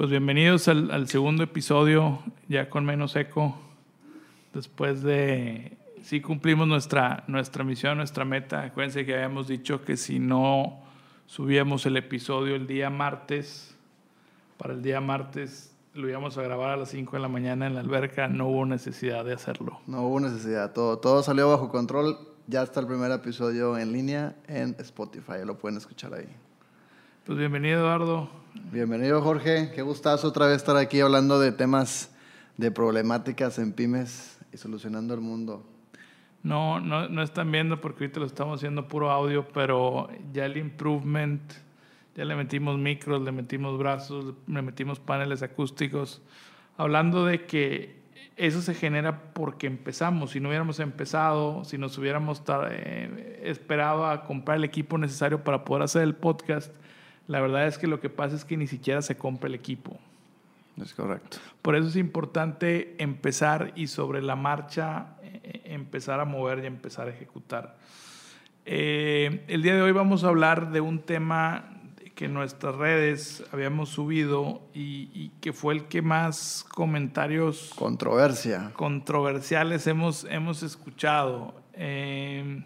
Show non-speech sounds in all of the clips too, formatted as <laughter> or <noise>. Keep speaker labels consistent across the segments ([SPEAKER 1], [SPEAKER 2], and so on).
[SPEAKER 1] Pues bienvenidos al, al segundo episodio, ya con menos eco, después de, sí cumplimos nuestra, nuestra misión, nuestra meta. Acuérdense que habíamos dicho que si no subíamos el episodio el día martes, para el día martes lo íbamos a grabar a las 5 de la mañana en la alberca, no hubo necesidad de hacerlo.
[SPEAKER 2] No hubo necesidad, todo, todo salió bajo control. Ya está el primer episodio en línea en Spotify, lo pueden escuchar ahí.
[SPEAKER 1] Pues bienvenido Eduardo.
[SPEAKER 2] Bienvenido Jorge, qué gustazo otra vez estar aquí hablando de temas de problemáticas en pymes y solucionando el mundo.
[SPEAKER 1] No, no, no están viendo porque ahorita lo estamos haciendo puro audio, pero ya el improvement, ya le metimos micros, le metimos brazos, le metimos paneles acústicos, hablando de que eso se genera porque empezamos. Si no hubiéramos empezado, si nos hubiéramos eh, esperado a comprar el equipo necesario para poder hacer el podcast, la verdad es que lo que pasa es que ni siquiera se compra el equipo.
[SPEAKER 2] Es correcto.
[SPEAKER 1] Por eso es importante empezar y sobre la marcha eh, empezar a mover y empezar a ejecutar. Eh, el día de hoy vamos a hablar de un tema que en nuestras redes habíamos subido y, que fue el que más comentarios...
[SPEAKER 2] Controversia.
[SPEAKER 1] Controversiales hemos, hemos escuchado. Eh,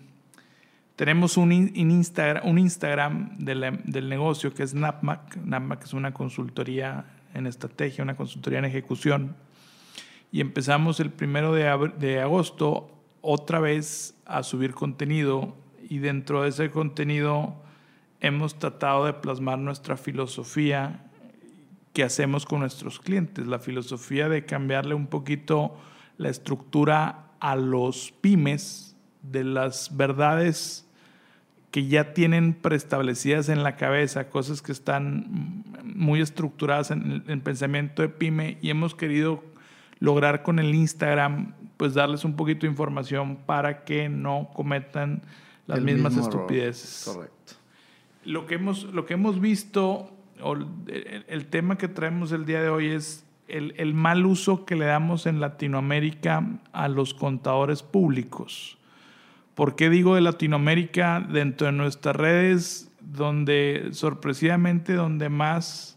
[SPEAKER 1] tenemos un, Instagram, un Instagram del negocio que es NAPMAC. NAPMAC es una consultoría en estrategia, una consultoría en ejecución. Y empezamos el primero de, de agosto otra vez a subir contenido y dentro de ese contenido hemos tratado de plasmar nuestra filosofía que hacemos con nuestros clientes, la filosofía de cambiarle un poquito la estructura a los pymes de las verdades que ya tienen preestablecidas en la cabeza, cosas que están muy estructuradas en el pensamiento de pyme y hemos querido lograr con el Instagram pues darles un poquito de información para que no cometan las mismas estupideces.
[SPEAKER 2] Correcto.
[SPEAKER 1] Lo que hemos, lo que hemos visto, o el, el, tema que traemos el día de hoy es el, el mal uso que le damos en Latinoamérica a los contadores públicos. ¿Por qué digo de Latinoamérica dentro de nuestras redes, donde sorpresivamente donde más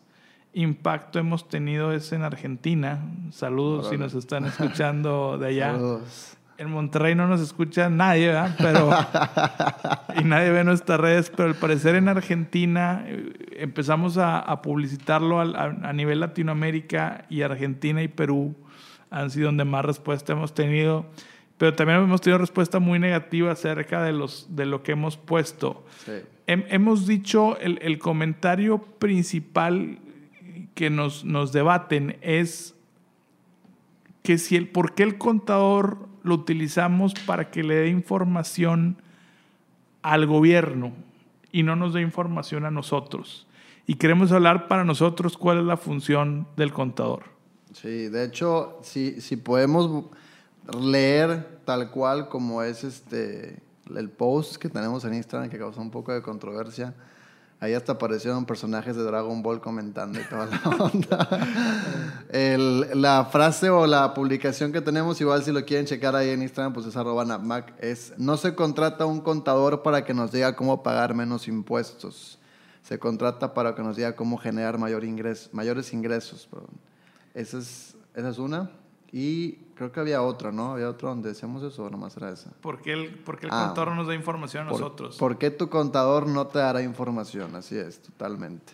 [SPEAKER 1] impacto hemos tenido es en Argentina? Saludos si nos están escuchando de allá.
[SPEAKER 2] Saludos.
[SPEAKER 1] En Monterrey no nos escucha nadie, ¿verdad? Pero, y nadie ve nuestras redes, pero al parecer en Argentina eh, empezamos a, a publicitarlo a, a, nivel Latinoamérica y Argentina y Perú han sido donde más respuesta hemos tenido pero también hemos tenido respuesta muy negativa acerca de, los, de lo que hemos puesto.
[SPEAKER 2] Sí.
[SPEAKER 1] hemos dicho, el, el, comentario principal que nos, nos debaten es que si el, por qué el contador lo utilizamos para que le dé información al gobierno y no nos dé información a nosotros. Y queremos hablar para nosotros cuál es la función del contador.
[SPEAKER 2] Sí, de hecho, si, si podemos leer tal cual como es este el post que tenemos en Instagram que causó un poco de controversia. Ahí hasta aparecieron personajes de Dragon Ball comentando y toda la <laughs> onda. El, la frase o la publicación que tenemos, igual si lo quieren checar ahí en Instagram, pues es arroba napmac, es no se contrata un contador para que nos diga cómo pagar menos impuestos. Se contrata para que nos diga cómo generar mayor ingres, mayores ingresos. Esa es, esa es una. Y creo que había otra, ¿no? Había otro donde decíamos eso o nomás era esa.
[SPEAKER 1] ¿Por qué el, por qué el ah, contador no nos da información a
[SPEAKER 2] por,
[SPEAKER 1] nosotros?
[SPEAKER 2] ¿Por qué tu contador no te dará información? Así es, totalmente.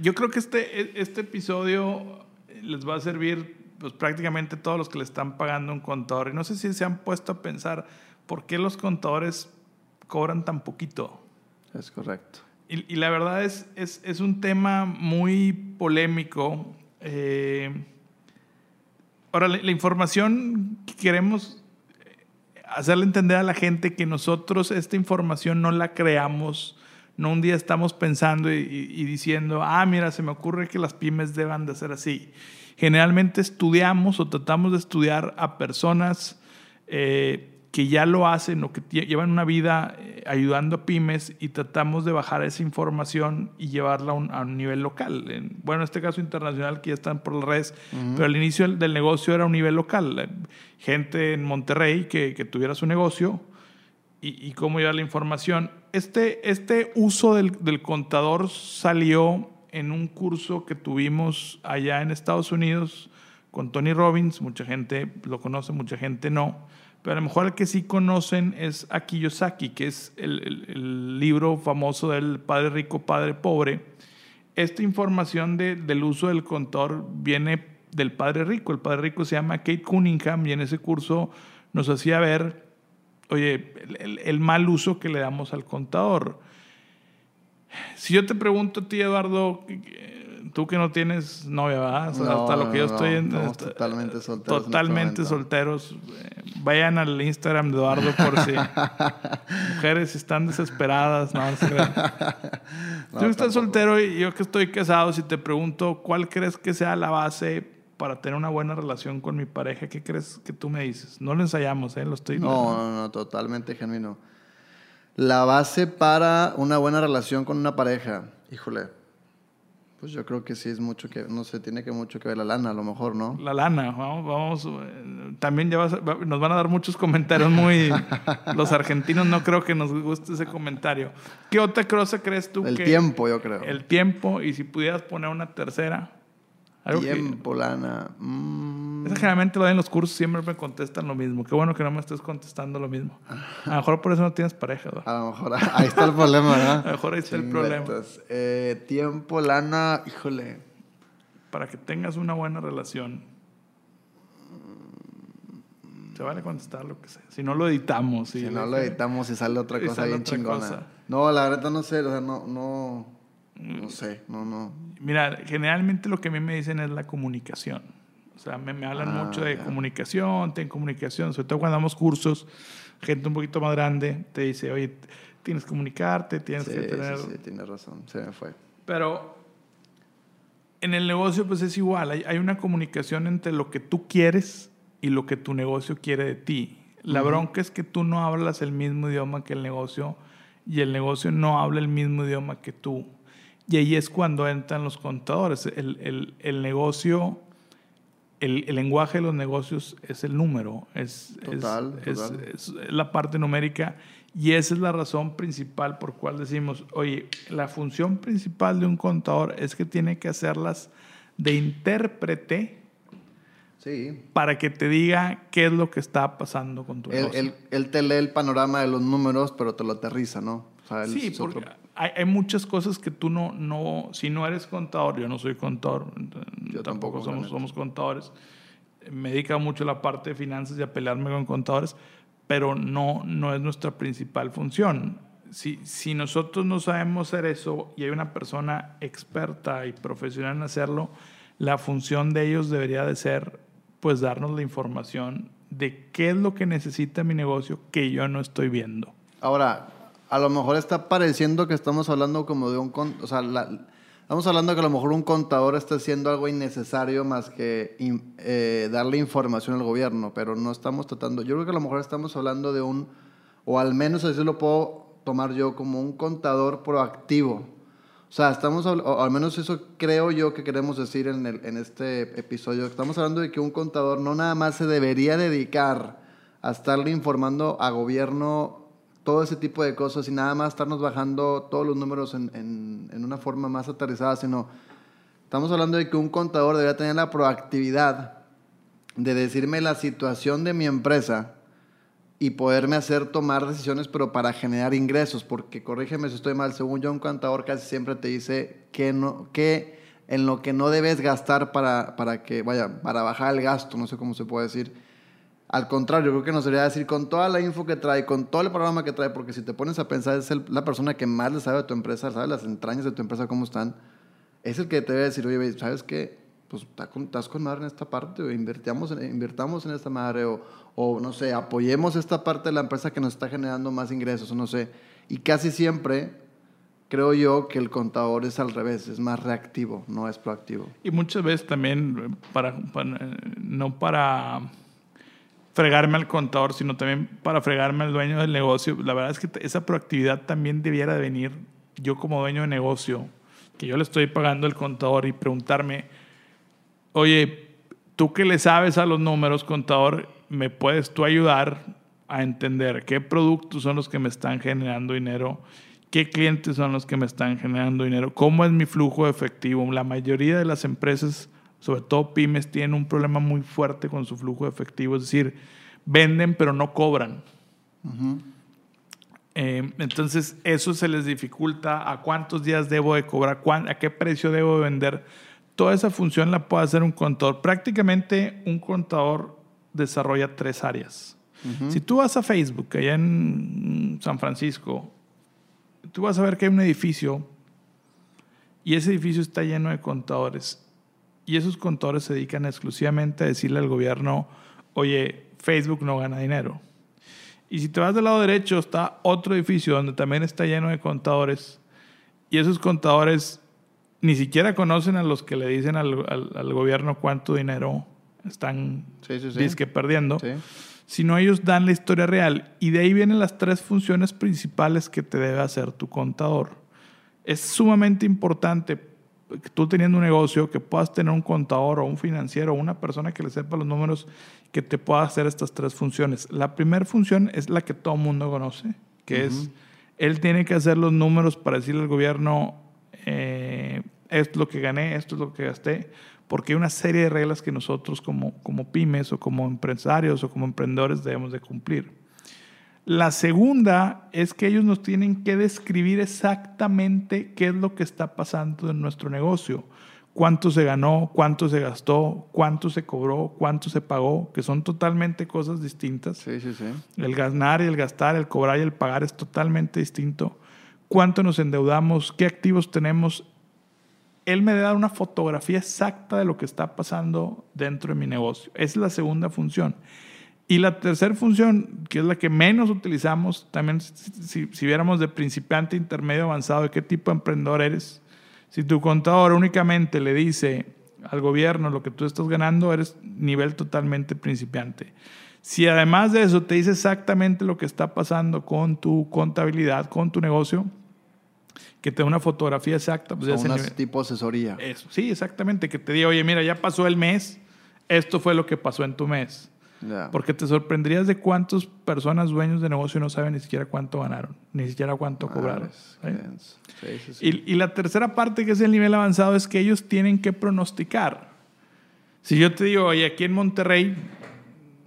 [SPEAKER 1] Yo creo que este, este episodio les va a servir pues, prácticamente a todos los que le están pagando un contador. Y no sé si se han puesto a pensar por qué los contadores cobran tan poquito.
[SPEAKER 2] Es correcto.
[SPEAKER 1] Y, y la verdad es, es, es, un tema muy polémico. Eh, Ahora, la, la, información que queremos hacerle entender a la gente que nosotros esta información no la creamos, no un día estamos pensando y, y, diciendo, ah, mira, se me ocurre que las pymes deban de ser así. Generalmente estudiamos o tratamos de estudiar a personas eh, que ya lo hacen o que llevan una vida eh, ayudando a pymes y tratamos de bajar esa información y llevarla a un, a un nivel local. En, bueno, en este caso internacional que ya están por las redes, uh -huh. pero al inicio del, del, negocio era un nivel local. Gente en Monterrey que, que tuviera su negocio y, y, cómo llevar la información. Este, este uso del, del contador salió en un curso que tuvimos allá en Estados Unidos con Tony Robbins. Mucha gente lo conoce, mucha gente no. Pero a lo mejor el que sí conocen es a Kiyosaki, que es el, libro famoso del Padre Rico, Padre Pobre. Esta información de- del uso del contador viene del Padre Rico. El Padre Rico se llama Kate Cunningham y en ese curso nos hacía ver, oye, el, el- mal uso que le damos al contador. Si yo te pregunto a ti, Eduardo, tú que no tienes novia, ¿verdad? O sea,
[SPEAKER 2] No,
[SPEAKER 1] hasta lo que yo
[SPEAKER 2] no,
[SPEAKER 1] estoy en-
[SPEAKER 2] estamos
[SPEAKER 1] hasta-
[SPEAKER 2] totalmente solteros este
[SPEAKER 1] Totalmente solteros. Eh, Vayan al Instagram de Eduardo por si <laughs> mujeres están desesperadas. No, se <laughs> tú que estás soltero y yo que estoy casado, si te pregunto cuál crees que sea la base para tener una buena relación con mi pareja, ¿qué crees que tú me dices? No lo ensayamos, ¿eh? Lo estoy...
[SPEAKER 2] No, no, no, totalmente genuino. La base para una buena relación con una pareja, híjole, pues yo creo que sí es mucho que, no sé, tiene que mucho que ver la lana, a lo mejor, ¿no?
[SPEAKER 1] La lana, vamos, vamos eh, también ya vas nos van a dar muchos comentarios muy... <laughs> los argentinos no creo que nos guste ese comentario. ¿Qué otra cosa crees tú
[SPEAKER 2] El
[SPEAKER 1] que...
[SPEAKER 2] tiempo, yo creo.
[SPEAKER 1] El tiempo, y si pudieras poner una tercera. Algo que-
[SPEAKER 2] tiempo, lana. mm,
[SPEAKER 1] Esa generalmente lo en los cursos, siempre me contestan lo mismo. Qué bueno que no me estés contestando lo mismo. A lo mejor por eso no tienes pareja, ¿verdad? <laughs>
[SPEAKER 2] a lo mejor ahí está el problema, ¿verdad?
[SPEAKER 1] A lo mejor ahí está el problema.
[SPEAKER 2] Eh, tiempo, lana, híjole.
[SPEAKER 1] Para que tengas una buena relación. Se vale contestar lo que sea. Si no lo editamos.
[SPEAKER 2] Si no lo editamos y sale otra cosa
[SPEAKER 1] sale
[SPEAKER 2] bien
[SPEAKER 1] otra
[SPEAKER 2] chingona.
[SPEAKER 1] cosa.
[SPEAKER 2] No, la verdad no sé, o sea, no, no. No sé, no, no.
[SPEAKER 1] Mira, generalmente lo que a mí me dicen es la comunicación. O sea, me, me hablan
[SPEAKER 2] Ah,
[SPEAKER 1] mucho de
[SPEAKER 2] ya.
[SPEAKER 1] comunicación, ten comunicación. Sobre todo cuando damos cursos, gente un poquito más grande te dice, oye, tienes que comunicarte, tienes
[SPEAKER 2] Sí,
[SPEAKER 1] que
[SPEAKER 2] sí,
[SPEAKER 1] tener...
[SPEAKER 2] sí, tienes razón, se me fue.
[SPEAKER 1] Pero en el negocio pues es igual, hay, hay una comunicación entre lo que tú quieres y lo que tu negocio quiere de ti. La bronca es que tú no hablas el mismo idioma que el negocio y el negocio no habla el mismo idioma que tú. Y ahí es cuando entran los contadores. El, el- el negocio, el, el lenguaje de los negocios es el número, es, es-
[SPEAKER 2] Total,
[SPEAKER 1] es-
[SPEAKER 2] total.
[SPEAKER 1] es la parte numérica y esa es la razón principal por cual decimos, oye, la función principal de un contador es que tiene que hacerlas de intérprete
[SPEAKER 2] Sí.
[SPEAKER 1] para que te diga qué es lo que está pasando con tu
[SPEAKER 2] Él,
[SPEAKER 1] negocio.
[SPEAKER 2] él, él te lee el panorama de los números, pero te lo aterriza, ¿no? Sea,
[SPEAKER 1] Sí, porque
[SPEAKER 2] otro-
[SPEAKER 1] hay, hay muchas cosas que tú no, no, si no eres contador, yo no soy contador,
[SPEAKER 2] Yo
[SPEAKER 1] tampoco, somos, somos contadores, me dedica mucho a la parte de finanzas y a pelearme con contadores, pero no, no es nuestra principal función. Si, si nosotros no sabemos hacer eso y hay una persona experta y profesional en hacerlo, la función de ellos debería de ser pues darnos la información de qué es lo que necesita mi negocio que yo no estoy viendo.
[SPEAKER 2] Ahora, a lo mejor está pareciendo que estamos hablando como de un... con- O sea, estamos hablando que a lo mejor un contador está haciendo algo innecesario más que eh, darle información al gobierno, pero no estamos tratando... Yo creo que a lo mejor estamos hablando de un... O al menos así lo puedo tomar yo como un contador proactivo. O sea, estamos, al menos eso creo yo que queremos decir en, en este episodio. Estamos hablando de que un contador no nada más se debería dedicar a estarle informando a gobierno todo ese tipo de cosas y nada más estarnos bajando todos los números en, en- en una forma más aterrizada, sino estamos hablando de que un contador debería tener la proactividad de decirme la situación de mi empresa y poderme hacer tomar decisiones, pero para generar ingresos, porque corrígeme si estoy mal, según yo un contador casi siempre te dice que no, que en lo que no debes gastar para, para que, vaya, para bajar el gasto, no sé cómo se puede decir. Al contrario, creo que nos debería decir con toda la info que trae, con todo el programa que trae, porque si te pones a pensar, es el- la persona que más le sabe de tu empresa, sabe las entrañas de tu empresa, cómo están, es el que te debe decir, oye, ¿sabes qué? Pues estás con madre en esta parte, o invirtamos en, esta madre, o, no sé, apoyemos esta parte de la empresa que nos está generando más ingresos, o no sé. Y casi siempre creo yo que el contador es al revés, es más reactivo, no es proactivo.
[SPEAKER 1] Y muchas veces también, eh, para, para- eh, no para fregarme al contador, sino también para fregarme al dueño del negocio. La verdad es que esa proactividad también debiera de venir yo como dueño de negocio, que yo le estoy pagando al contador y preguntarme, oye, tú que le sabes a los números, contador, ¿me puedes tú ayudar a entender qué productos son los que me están generando dinero? qué clientes son los que me están generando dinero, cómo es mi flujo de efectivo. La mayoría de las empresas, sobre todo pymes, tienen un problema muy fuerte con su flujo de efectivo, es decir, venden pero no cobran. Eh, entonces eso se les dificulta a cuántos días debo de cobrar, a qué precio debo de vender. Toda esa función la puede hacer un contador. Prácticamente un contador desarrolla tres áreas. Si tú vas a Facebook, allá en San Francisco, tú vas a ver que hay un edificio y ese edificio está lleno de contadores. Y esos contadores se dedican exclusivamente a decirle al gobierno, oye, Facebook no gana dinero. Y si te vas del lado derecho, está otro edificio donde también está lleno de contadores. Y esos contadores ni siquiera conocen a los que le dicen al, al, gobierno cuánto dinero están sí, perdiendo. Sino ellos dan la historia real. Y de ahí vienen las tres funciones principales que te debe hacer tu contador. Es sumamente importante tú teniendo un negocio que puedas tener un contador o un financiero o una persona que le sepa los números que te pueda hacer estas tres funciones. La primera función es la que todo el mundo conoce, que es, él tiene que hacer los números para decirle al gobierno, eh, esto es lo que gané, esto es lo que gasté, porque hay una serie de reglas que nosotros como, como pymes o como empresarios o como emprendedores debemos de cumplir. La segunda es que ellos nos tienen que describir exactamente qué es lo que está pasando en nuestro negocio cuánto se ganó, cuánto se gastó, cuánto se cobró, cuánto se pagó, que son totalmente cosas distintas.
[SPEAKER 2] Sí, sí, sí.
[SPEAKER 1] El ganar y el gastar, el cobrar y el pagar es totalmente distinto. Cuánto nos endeudamos, qué activos tenemos. Él me debe dar una fotografía exacta de lo que está pasando dentro de mi negocio. Esa es la segunda función. Y la tercera función, que es la que menos utilizamos, también si, si viéramos de principiante, intermedio, avanzado, de qué tipo de emprendedor eres, si tu contador únicamente le dice al gobierno lo que tú estás ganando, eres nivel totalmente principiante. Si además de eso te dice exactamente lo que está pasando con tu contabilidad, con tu negocio, que te dé una fotografía exacta.
[SPEAKER 2] Pues un tipo asesoría.
[SPEAKER 1] Eso, sí, exactamente. Que te diga, oye, mira, ya pasó el mes, esto fue lo que pasó en tu mes. Porque te sorprenderías de cuántas personas dueños de negocio no saben ni siquiera cuánto ganaron, ni siquiera cuánto cobraron. Y, y, la tercera parte, que es el nivel avanzado, es que ellos tienen que pronosticar. Si yo te digo, oye, aquí en Monterrey,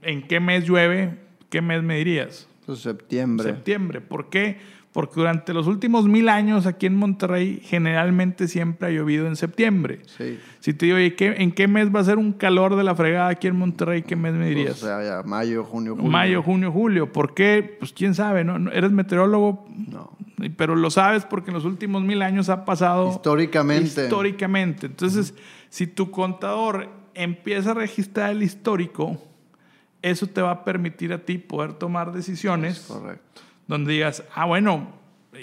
[SPEAKER 1] ¿en qué mes llueve? ¿Qué mes me dirías?
[SPEAKER 2] Pues septiembre.
[SPEAKER 1] Septiembre. ¿Por qué? porque durante los últimos mil años aquí en Monterrey generalmente siempre ha llovido en septiembre.
[SPEAKER 2] Sí.
[SPEAKER 1] Si te digo, ¿en qué mes va a ser un calor de la fregada aquí en Monterrey? ¿Qué mes me dirías?
[SPEAKER 2] o sea, ya, mayo, junio, julio.
[SPEAKER 1] Mayo, junio, julio. ¿Por qué? Pues quién sabe, ¿no? ¿Eres meteorólogo?
[SPEAKER 2] No.
[SPEAKER 1] Pero lo sabes porque en los últimos mil años ha pasado...
[SPEAKER 2] Históricamente.
[SPEAKER 1] Históricamente. Entonces, si tu contador empieza a registrar el histórico, eso te va a permitir a ti poder tomar decisiones.
[SPEAKER 2] correcto
[SPEAKER 1] donde digas, ah, bueno,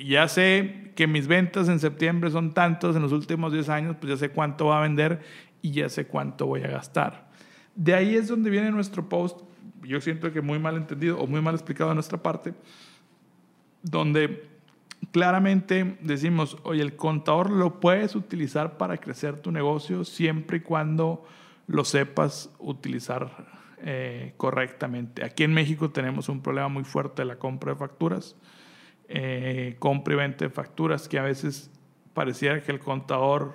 [SPEAKER 1] ya sé que mis ventas en septiembre son tantos en los últimos 10 años, pues ya sé cuánto va a vender y ya sé cuánto voy a gastar. De ahí es donde viene nuestro post, yo siento que muy mal entendido o muy mal explicado de nuestra parte, donde claramente decimos, oye, el contador lo puedes utilizar para crecer tu negocio siempre y cuando lo sepas utilizar eh, correctamente. Aquí en México tenemos un problema muy fuerte de la compra de facturas, eh, compra y venta de facturas, que a veces pareciera que el contador,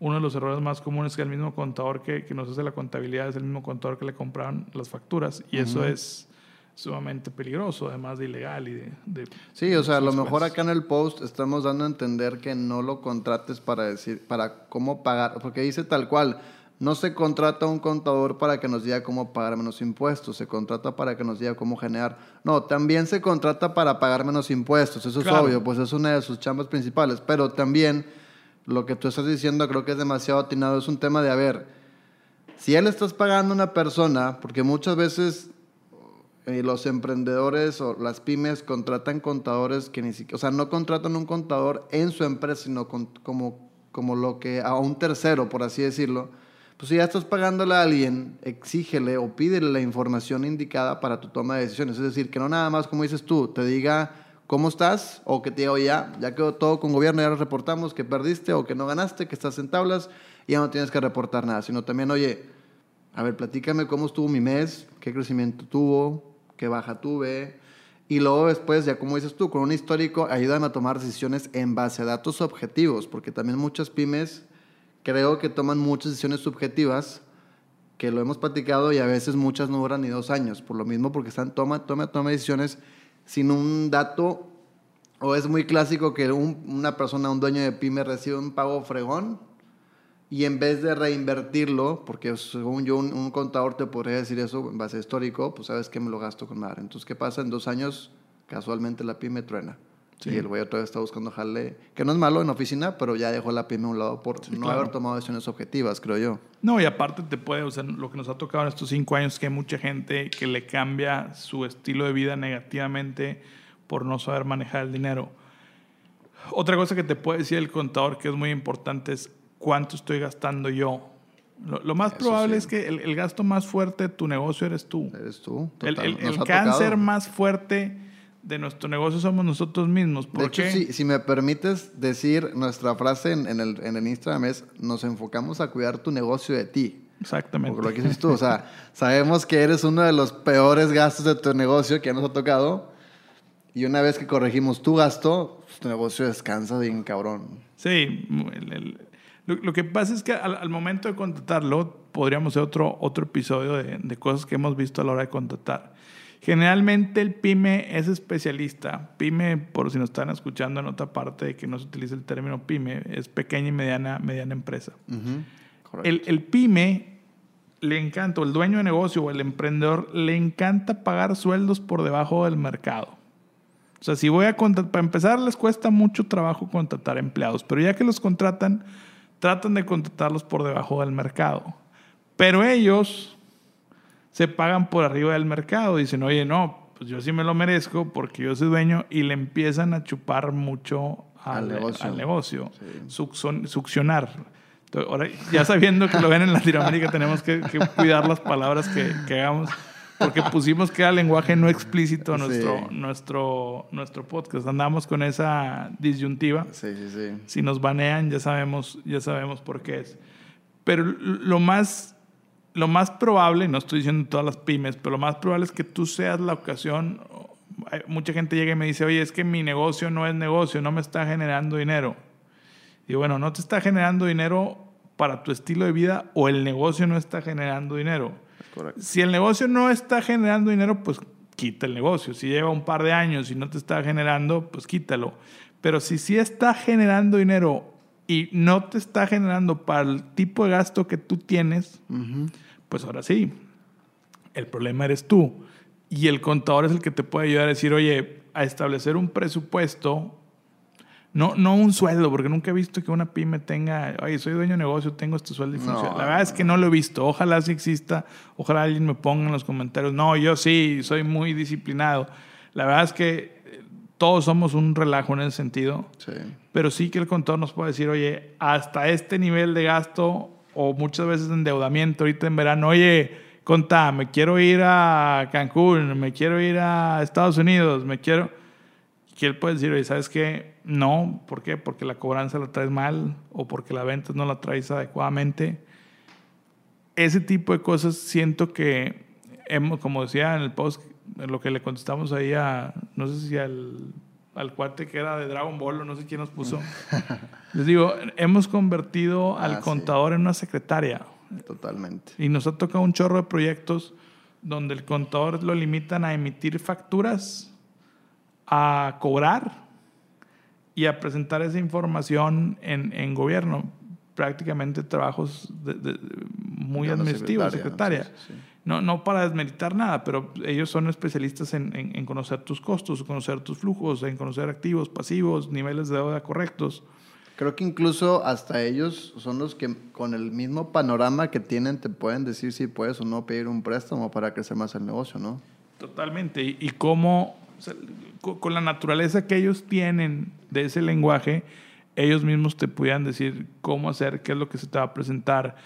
[SPEAKER 1] uno de los errores más comunes es que el mismo contador que, que nos hace la contabilidad es el mismo contador que le compraron las facturas, y eso es sumamente peligroso, además de ilegal y de...
[SPEAKER 2] sí, o sea, a lo mejor acá en el post estamos dando a entender que no lo contrates para decir, para cómo pagar, porque dice tal cual, no se contrata un contador para que nos diga cómo pagar menos impuestos, se contrata para que nos diga cómo generar. No, también se contrata para pagar menos impuestos, eso es obvio, pues es una de sus chambas principales, pero también lo que tú estás diciendo creo que es demasiado atinado, es un tema de, a ver, si él estás pagando a una persona, porque muchas veces eh, los emprendedores o las pymes contratan contadores que ni siquiera, o sea, no contratan un contador en su empresa, sino como, como lo que a un tercero, por así decirlo pues si ya estás pagándole a alguien, exígele o pídele la información indicada para tu toma de decisiones. Es decir, que no nada más, como dices tú, te diga cómo estás o que te diga, oye, ya, ya quedó todo con gobierno, ya reportamos que perdiste o que no ganaste, que estás en tablas y ya no tienes que reportar nada, sino también, oye, a ver, platícame cómo estuvo mi mes, qué crecimiento tuvo, qué baja tuve, Y luego después, ya como dices tú, con un histórico, ayúdame a tomar decisiones en base a datos objetivos, porque también muchas pymes creo que toman muchas decisiones subjetivas, que lo hemos platicado y a veces muchas no duran ni dos años, por lo mismo porque están toma, toma, toma decisiones sin un dato, o es muy clásico que una persona, un dueño de pyme recibe un pago fregón y en vez de reinvertirlo, porque según yo un, contador te podría decir eso en base histórico, pues sabes que me lo gasto con madre. Entonces, ¿qué pasa? En dos años, casualmente la pyme truena. Y el güey otra vez está buscando jale, que no es malo en oficina, pero ya dejó la pyme a un lado por no haber tomado decisiones objetivas, creo yo.
[SPEAKER 1] No, y aparte te puede, o sea, lo que nos ha tocado en estos cinco años es que hay mucha gente que le cambia su estilo de vida negativamente por no saber manejar el dinero. Otra cosa que te puede decir el contador que es muy importante es cuánto estoy gastando yo. Lo, más probable es que el, gasto más fuerte de tu negocio eres tú.
[SPEAKER 2] Eres tú.
[SPEAKER 1] El, el cáncer más fuerte de nuestro negocio somos nosotros mismos. ¿Por
[SPEAKER 2] de hecho, si, si, me permites decir, nuestra frase en, en, el, en el Instagram es, nos enfocamos a cuidar tu negocio de ti.
[SPEAKER 1] Exactamente.
[SPEAKER 2] Porque lo que dices tú, o sea, sabemos que eres uno de los peores gastos de tu negocio que nos ha tocado. Y una vez que corregimos tu gasto, pues, tu negocio descansa bien cabrón.
[SPEAKER 1] Sí, lo, que pasa es que al, momento de contratarlo, podríamos hacer otro, otro episodio de, de cosas que hemos visto a la hora de contratar. Generalmente el pyme es especialista. Pyme, por si nos están escuchando en otra parte de que no se utiliza el término pyme, es pequeña y mediana, mediana empresa. el, el, pyme le encanta, o el dueño de negocio o el emprendedor le encanta pagar sueldos por debajo del mercado. O sea, si voy a contratar, para empezar les cuesta mucho trabajo contratar empleados, pero ya que los contratan, tratan de contratarlos por debajo del mercado. Pero ellos se pagan por arriba del mercado. Dicen, oye, no, pues yo sí me lo merezco porque yo soy dueño y le empiezan a chupar mucho al, negocio, succionar. ahora, ya sabiendo que lo ven en Latinoamérica, tenemos que, cuidar las palabras que, que, hagamos porque pusimos que era lenguaje no explícito nuestro, nuestro, nuestro podcast. Andamos con esa disyuntiva.
[SPEAKER 2] Sí, sí, sí.
[SPEAKER 1] Si nos banean, ya sabemos, ya sabemos por qué es. Pero lo más lo más probable, no estoy diciendo todas las pymes, pero lo más probable es que tú seas la ocasión. Mucha gente llega y me dice, oye, es que mi negocio no es negocio, no me está generando dinero. Y bueno, no te está generando dinero para tu estilo de vida o el negocio no está generando dinero. Si el negocio no está generando dinero, pues quita el negocio. Si lleva un par de años y no te está generando, pues quítalo. Pero si sí está generando dinero y no te está generando para el tipo de gasto que tú tienes, pues ahora sí, el problema eres tú. Y el contador es el que te puede ayudar a decir, oye, a establecer un presupuesto, no, no un sueldo, porque nunca he visto que una pyme tenga, oye, soy dueño de negocio, tengo este sueldo y funciona. la verdad es que no lo he visto. Ojalá sí exista, ojalá alguien me ponga en los comentarios, no, yo sí, soy muy disciplinado. La verdad es que todos somos un relajo en ese sentido.
[SPEAKER 2] Sí.
[SPEAKER 1] Pero sí que el contador nos puede decir, oye, hasta este nivel de gasto o muchas veces de endeudamiento ahorita en verano, oye, contá, me quiero ir a Cancún, me quiero ir a Estados Unidos, me quiero... Y él puede decir, oye, ¿sabes qué? No, ¿por qué? Porque la cobranza la traes mal o porque la venta no la traes adecuadamente. Ese tipo de cosas siento que hemos, como decía en el post, lo que le contestamos ahí a, no sé si al, al cuate que era de Dragon Ball o no sé quién nos puso. <laughs> Les digo, hemos convertido al ah, contador en una secretaria.
[SPEAKER 2] Totalmente.
[SPEAKER 1] Y nos ha tocado un chorro de proyectos donde el contador lo limitan a emitir facturas, a cobrar y a presentar esa información en, en gobierno. Prácticamente trabajos de, muy administrativos, secretaria. No, no para desmeritar nada, pero ellos son especialistas en, en, conocer tus costos, conocer tus flujos, en conocer activos, pasivos, niveles de deuda correctos.
[SPEAKER 2] Creo que incluso hasta ellos son los que con el mismo panorama que tienen te pueden decir si puedes o no pedir un préstamo para crecer más el negocio, ¿no?
[SPEAKER 1] Totalmente. Y, y cómo, con la naturaleza que ellos tienen de ese lenguaje, ellos mismos te pudieran decir cómo hacer, qué es lo que se te va a presentar,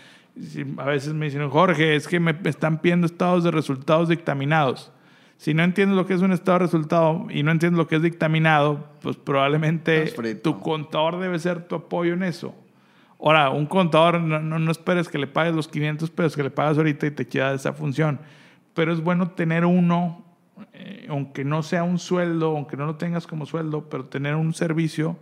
[SPEAKER 1] a veces me dicen, Jorge, es que me están pidiendo estados de resultados dictaminados. Si no entiendes lo que es un estado de resultado y no entiendes lo que es dictaminado, pues probablemente tu contador debe ser tu apoyo en eso. Ahora, un contador, no, no, esperes que le pagues los 500 pesos que le pagas ahorita y te queda esa función. Pero es bueno tener uno eh, aunque no sea un sueldo, aunque no lo tengas como sueldo, pero tener un servicio,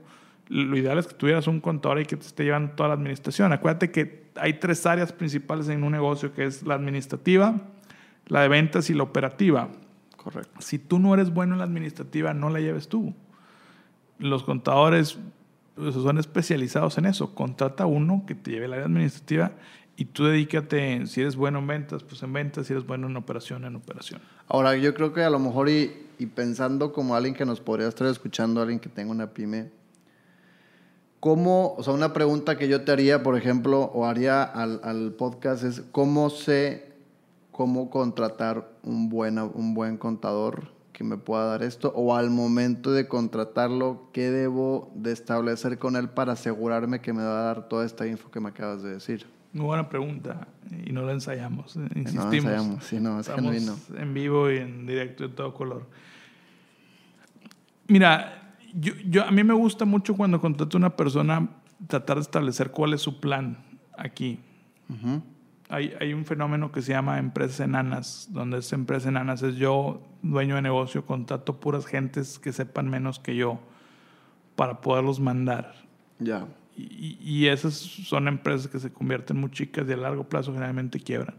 [SPEAKER 1] lo ideal es que tuvieras un contador y que te esté llevando toda la administración. Acuérdate que hay tres áreas principales en un negocio, que es la administrativa, la de ventas y la operativa.
[SPEAKER 2] Correcto.
[SPEAKER 1] Si tú no eres bueno en la administrativa, no la lleves tú. Los contadores pues, son especializados en eso. Contrata uno que te lleve la área administrativa y tú dedícate, si eres bueno en ventas, pues en ventas, si eres bueno en operación, en operación.
[SPEAKER 2] Ahora, yo creo que a lo mejor y, y pensando como alguien que nos podría estar escuchando, alguien que tenga una pyme, ¿cómo, o sea, una pregunta que yo te haría, por ejemplo, o haría al, al podcast es, ¿cómo sé cómo contratar un, buena, un buen contador que me pueda dar esto? O al momento de contratarlo, ¿qué debo de establecer con él para asegurarme que me va a dar toda esta info que me acabas de decir?
[SPEAKER 1] Muy buena pregunta y no la ensayamos, eh,
[SPEAKER 2] No
[SPEAKER 1] insistimos.
[SPEAKER 2] ensayamos, sí, no, es
[SPEAKER 1] Estamos
[SPEAKER 2] genuino.
[SPEAKER 1] en vivo y en directo de todo color. Mira, yo, yo, a mí me gusta mucho cuando contrato a una persona tratar de establecer cuál es su plan aquí. Hay, hay un fenómeno que se llama empresas enanas, donde esa empresa enanas es yo, dueño de negocio, contrato puras gentes que sepan menos que yo para poderlos mandar.
[SPEAKER 2] Ya.
[SPEAKER 1] Y, y esas son empresas que se convierten muy chicas y a largo plazo generalmente quiebran.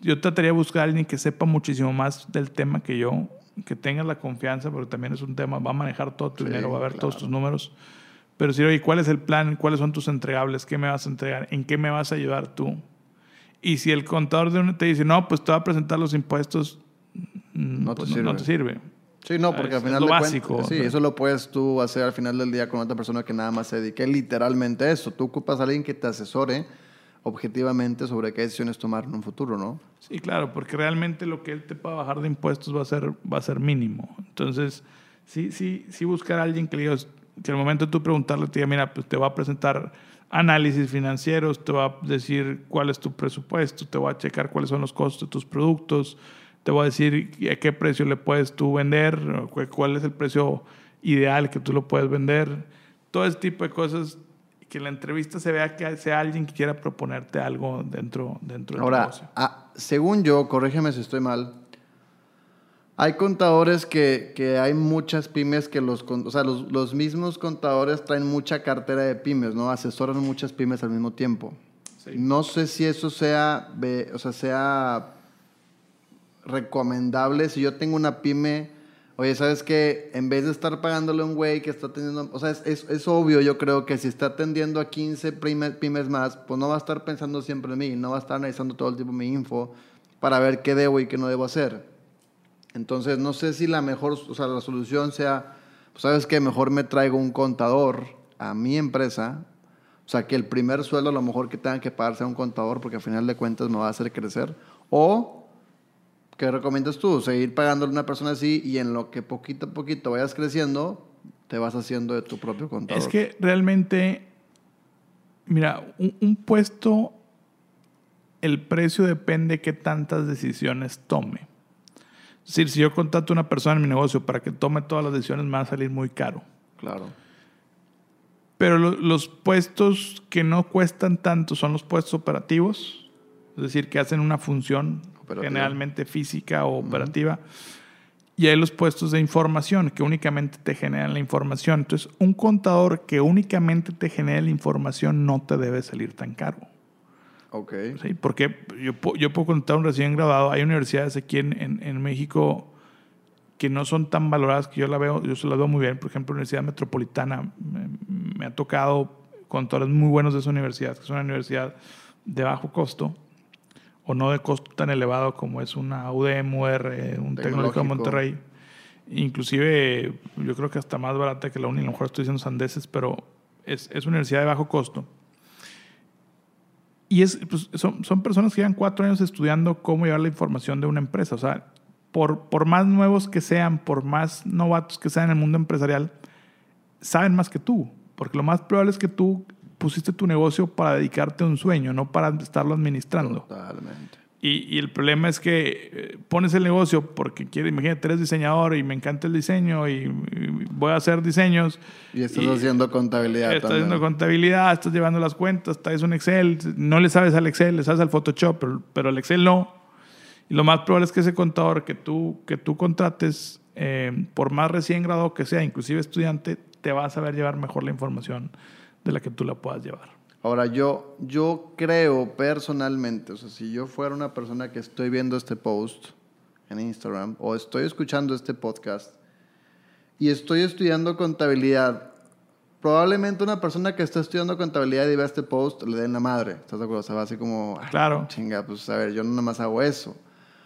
[SPEAKER 1] Yo trataría de buscar a alguien que sepa muchísimo más del tema que yo, que tenga la confianza, porque también es un tema, va a manejar todo tu
[SPEAKER 2] Sí,
[SPEAKER 1] dinero, va a ver todos tus números. Pero si, oye, ¿cuál es el plan? ¿Cuáles son tus entregables? ¿Qué me vas a entregar? ¿En qué me vas a ayudar tú? Y si el contador de uno te dice, no, pues te va a presentar los impuestos, mm,
[SPEAKER 2] No te
[SPEAKER 1] pues no, no te sirve.
[SPEAKER 2] Sí, no, porque al
[SPEAKER 1] es
[SPEAKER 2] final
[SPEAKER 1] lo
[SPEAKER 2] de
[SPEAKER 1] básico,
[SPEAKER 2] sí, eso lo puedes tú hacer al final del día con otra persona que nada más se dedique literalmente a eso. Tú ocupas a alguien que te asesore objetivamente sobre qué decisiones tomar en un futuro, ¿no?
[SPEAKER 1] Sí, claro, porque realmente lo que él te pueda bajar de impuestos va a ser, va a ser mínimo. Entonces, sí, sí, sí buscar a alguien que le digas, que al momento de tú preguntarle, te diga, mira, pues te va a presentar análisis financieros, te va a decir cuál es tu presupuesto, te va a checar cuáles son los costos de tus productos, te va a decir a qué precio le puedes tú vender, cuál es el precio ideal que tú lo puedes vender. Todo ese tipo de cosas que en la entrevista se vea que sea alguien que quiera proponerte algo dentro, dentro del
[SPEAKER 2] Ahora,
[SPEAKER 1] negocio.
[SPEAKER 2] ah, según yo, corrígeme si estoy mal, hay contadores que, que hay muchas pymes que los, o sea, los, los mismos contadores traen mucha cartera de pymes, ¿no? Asesoran muchas pymes al mismo tiempo.
[SPEAKER 1] Sí.
[SPEAKER 2] No sé si eso sea, o sea, sea recomendable. Si yo tengo una pyme, oye, ¿sabes qué? En vez de estar pagándole a un güey que está atendiendo, o sea, es, es- es obvio, yo creo que si está atendiendo a 15 pymes, más, pues no va a estar pensando siempre en mí, no va a estar analizando todo el tiempo mi info para ver qué debo y qué no debo hacer. Entonces, no sé si la mejor, o sea, la solución sea, pues, ¿sabes qué? Mejor me traigo un contador a mi empresa. O sea, que el primer sueldo a lo mejor que tenga que pagar sea un contador porque al final de cuentas me va a hacer crecer. O, ¿qué recomiendas tú? Seguir pagándole a una persona así y en lo que poquito a poquito vayas creciendo, te vas haciendo de tu propio contador.
[SPEAKER 1] Es que realmente, mira, un, un puesto, el precio depende qué tantas decisiones tome. Es decir, si yo contrato a una persona en mi negocio para que tome todas las decisiones, me va a salir muy caro.
[SPEAKER 2] Claro.
[SPEAKER 1] Pero lo- los puestos que no cuestan tanto son los puestos operativos, es decir, que hacen una función
[SPEAKER 2] Operativa.
[SPEAKER 1] generalmente física o operativa. Y hay los puestos de información que únicamente te generan la información. Entonces, un contador que únicamente te genere la información no te debe salir tan caro.
[SPEAKER 2] Ok.
[SPEAKER 1] ¿sí? Porque yo, yo puedo contar un recién graduado. Hay universidades aquí en, en, en México que no son tan valoradas que yo la veo, yo se las veo muy bien. Por ejemplo, la Universidad Metropolitana me, me ha tocado contadores muy buenos de esa universidad, que es una universidad de bajo costo o no de costo tan elevado como es una UDM, UR, un Tecnológico de. Monterrey. Inclusive yo creo que hasta más barata que la UNI, a lo mejor estoy diciendo sandeces, pero es, es una universidad de bajo costo. Y es, pues, son, son personas que llevan cuatro años estudiando cómo llevar la información de una empresa. O sea, por, por más nuevos que sean, por más novatos que sean en el mundo empresarial, saben más que tú. Porque lo más probable es que tú pusiste tu negocio para dedicarte a un sueño, no para estarlo administrando.
[SPEAKER 2] Totalmente.
[SPEAKER 1] Y, y el problema es que eh, pones el negocio porque quieres, imagínate, eres diseñador y me encanta el diseño y, y voy a hacer diseños.
[SPEAKER 2] Y estás
[SPEAKER 1] Y-
[SPEAKER 2] haciendo contabilidad
[SPEAKER 1] Estás
[SPEAKER 2] también.
[SPEAKER 1] haciendo contabilidad, estás llevando las cuentas, traes un Excel, no le sabes al Excel, le sabes al Photoshop, pero, pero al Excel no. Y lo más probable es que ese contador que tú, que tú contrates, eh, por más recién graduado que sea, inclusive estudiante, te va a saber llevar mejor la información de la que tú la puedas llevar.
[SPEAKER 2] Ahora, yo, yo creo personalmente, o sea, si yo fuera una persona que estoy viendo este post en Instagram o estoy escuchando este podcast y estoy estudiando contabilidad, probablemente una persona que está estudiando contabilidad y vea este post le den la madre. ¿Estás de acuerdo? O sea, va así como,
[SPEAKER 1] claro.
[SPEAKER 2] chinga, pues a ver, yo no nada más hago eso.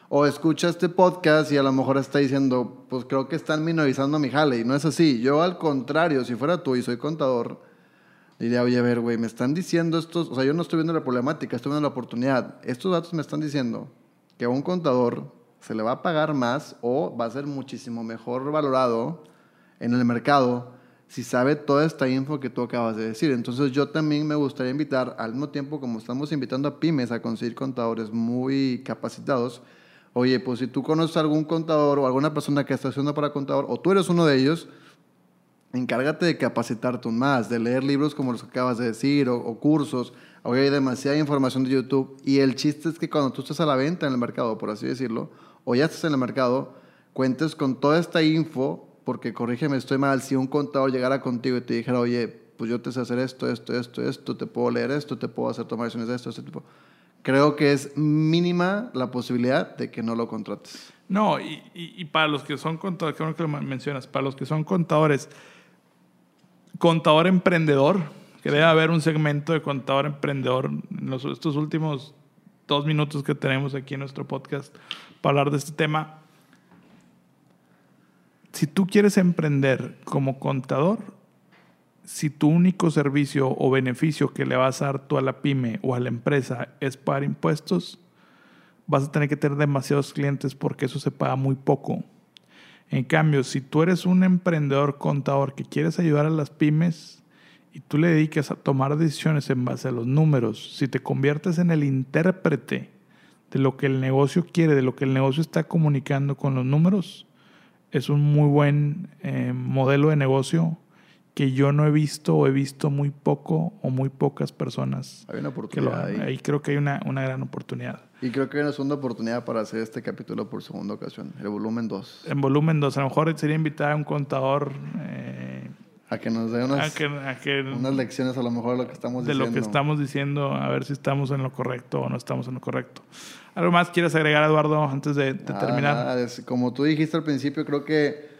[SPEAKER 2] O escucha este podcast y a lo mejor está diciendo, pues creo que están minorizando mi jale. Y no es así. Yo al contrario, si fuera tú y soy contador, diría, oye, a ver, güey, me están diciendo estos, o sea, yo no estoy viendo la problemática, estoy viendo la oportunidad. Estos datos me están diciendo que a un contador se le va a pagar más o va a ser muchísimo mejor valorado en el mercado si sabe toda esta info que tú acabas de decir. Entonces yo también me gustaría invitar, al mismo tiempo como estamos invitando a pymes a conseguir contadores muy capacitados, oye, pues si tú conoces a algún contador o alguna persona que está haciendo para contador, o tú eres uno de ellos, encárgate de capacitarte más, de leer libros como los que acabas de decir, o, cursos. Hoy hay demasiada información de YouTube y el chiste es que cuando tú estás a la venta en el mercado, por así decirlo, o ya estás en el mercado, cuentes con toda esta info porque corrígeme, estoy mal, si un contador llegara contigo y te dijera, oye, pues yo te sé hacer esto, esto, esto, esto, te puedo leer esto, te puedo hacer tomar decisiones de esto, este tipo. Creo que es mínima la posibilidad de que no lo contrates.
[SPEAKER 1] No, y, y, para los que son contadores, bueno que lo mencionas, para los que son contadores, contador emprendedor, que debe haber un segmento de contador emprendedor en los, estos últimos dos minutos que tenemos aquí en nuestro podcast para hablar de este tema si tú quieres emprender como contador, si tu único servicio o beneficio que le vas a dar tú a la pyme o a la empresa es pagar impuestos, vas a tener que tener demasiados clientes porque eso se paga muy poco. En cambio, si tú eres un emprendedor contador que quieres ayudar a las pymes y tú le dediques a tomar decisiones en base a los números, si te conviertes en el intérprete de lo que el negocio quiere, de lo que el negocio está comunicando con los números, es un muy buen eh, modelo de negocio que yo no he visto o he visto muy poco o muy pocas personas.
[SPEAKER 2] Hay una oportunidad
[SPEAKER 1] ahí. ahí. creo que hay una, una, gran oportunidad.
[SPEAKER 2] Y creo que hay una segunda oportunidad para hacer este capítulo por segunda ocasión, el volumen 2.
[SPEAKER 1] En volumen 2, a lo mejor sería invitar a un contador... Eh,
[SPEAKER 2] a que nos dé unas, unas lecciones a lo mejor de lo que estamos
[SPEAKER 1] diciendo. De lo que estamos diciendo, a ver si estamos en lo correcto o no estamos en lo correcto. ¿Algo más quieres agregar, Eduardo, antes de, terminar?
[SPEAKER 2] como tú dijiste al principio, creo que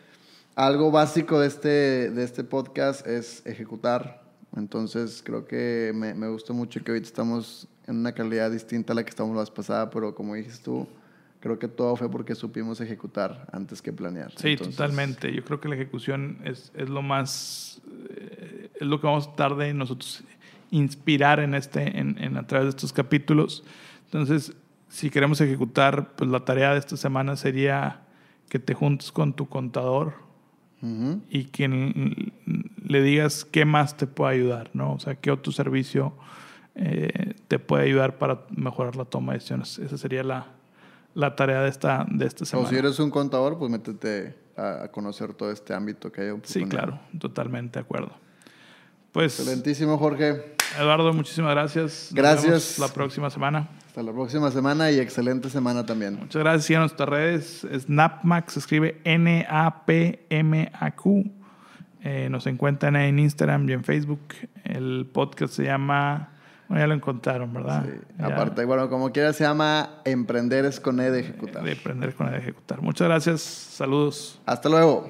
[SPEAKER 2] algo básico de este, de este podcast es ejecutar. Entonces, creo que me, me gustó mucho que ahorita estamos en una calidad distinta a la que estábamos la vez pasada, pero como dijiste tú, creo que todo fue porque supimos ejecutar antes que planear.
[SPEAKER 1] Sí, totalmente. Yo creo que la ejecución es, es lo más, eh, es lo que vamos a tratar de nosotros inspirar en este, en, en, a través de estos capítulos. Entonces, si queremos ejecutar, pues la tarea de esta semana sería que te juntes con tu contador y que le digas qué más te puede ayudar, ¿no? O sea, qué otro servicio eh, te puede ayudar para mejorar la toma de decisiones. Esa sería la, la tarea de esta, de esta semana.
[SPEAKER 2] O si eres un contador, pues métete a, conocer todo este ámbito que hay.
[SPEAKER 1] Sí, claro, totalmente de acuerdo. Pues,
[SPEAKER 2] Excelentísimo, Jorge.
[SPEAKER 1] Eduardo, muchísimas gracias.
[SPEAKER 2] gracias.
[SPEAKER 1] la próxima semana.
[SPEAKER 2] Hasta la próxima semana y excelente semana también.
[SPEAKER 1] Muchas gracias. en nuestras redes. Snapmac se escribe N-A-P-M-A-Q. Eh, nos encuentran en Instagram y en Facebook. El podcast se llama. Bueno, ya lo encontraron, ¿verdad? Sí.
[SPEAKER 2] Aparte, bueno, como quiera se llama Emprender es con E de ejecutar.
[SPEAKER 1] De emprender con E de ejecutar. Muchas gracias. Saludos.
[SPEAKER 2] Hasta luego.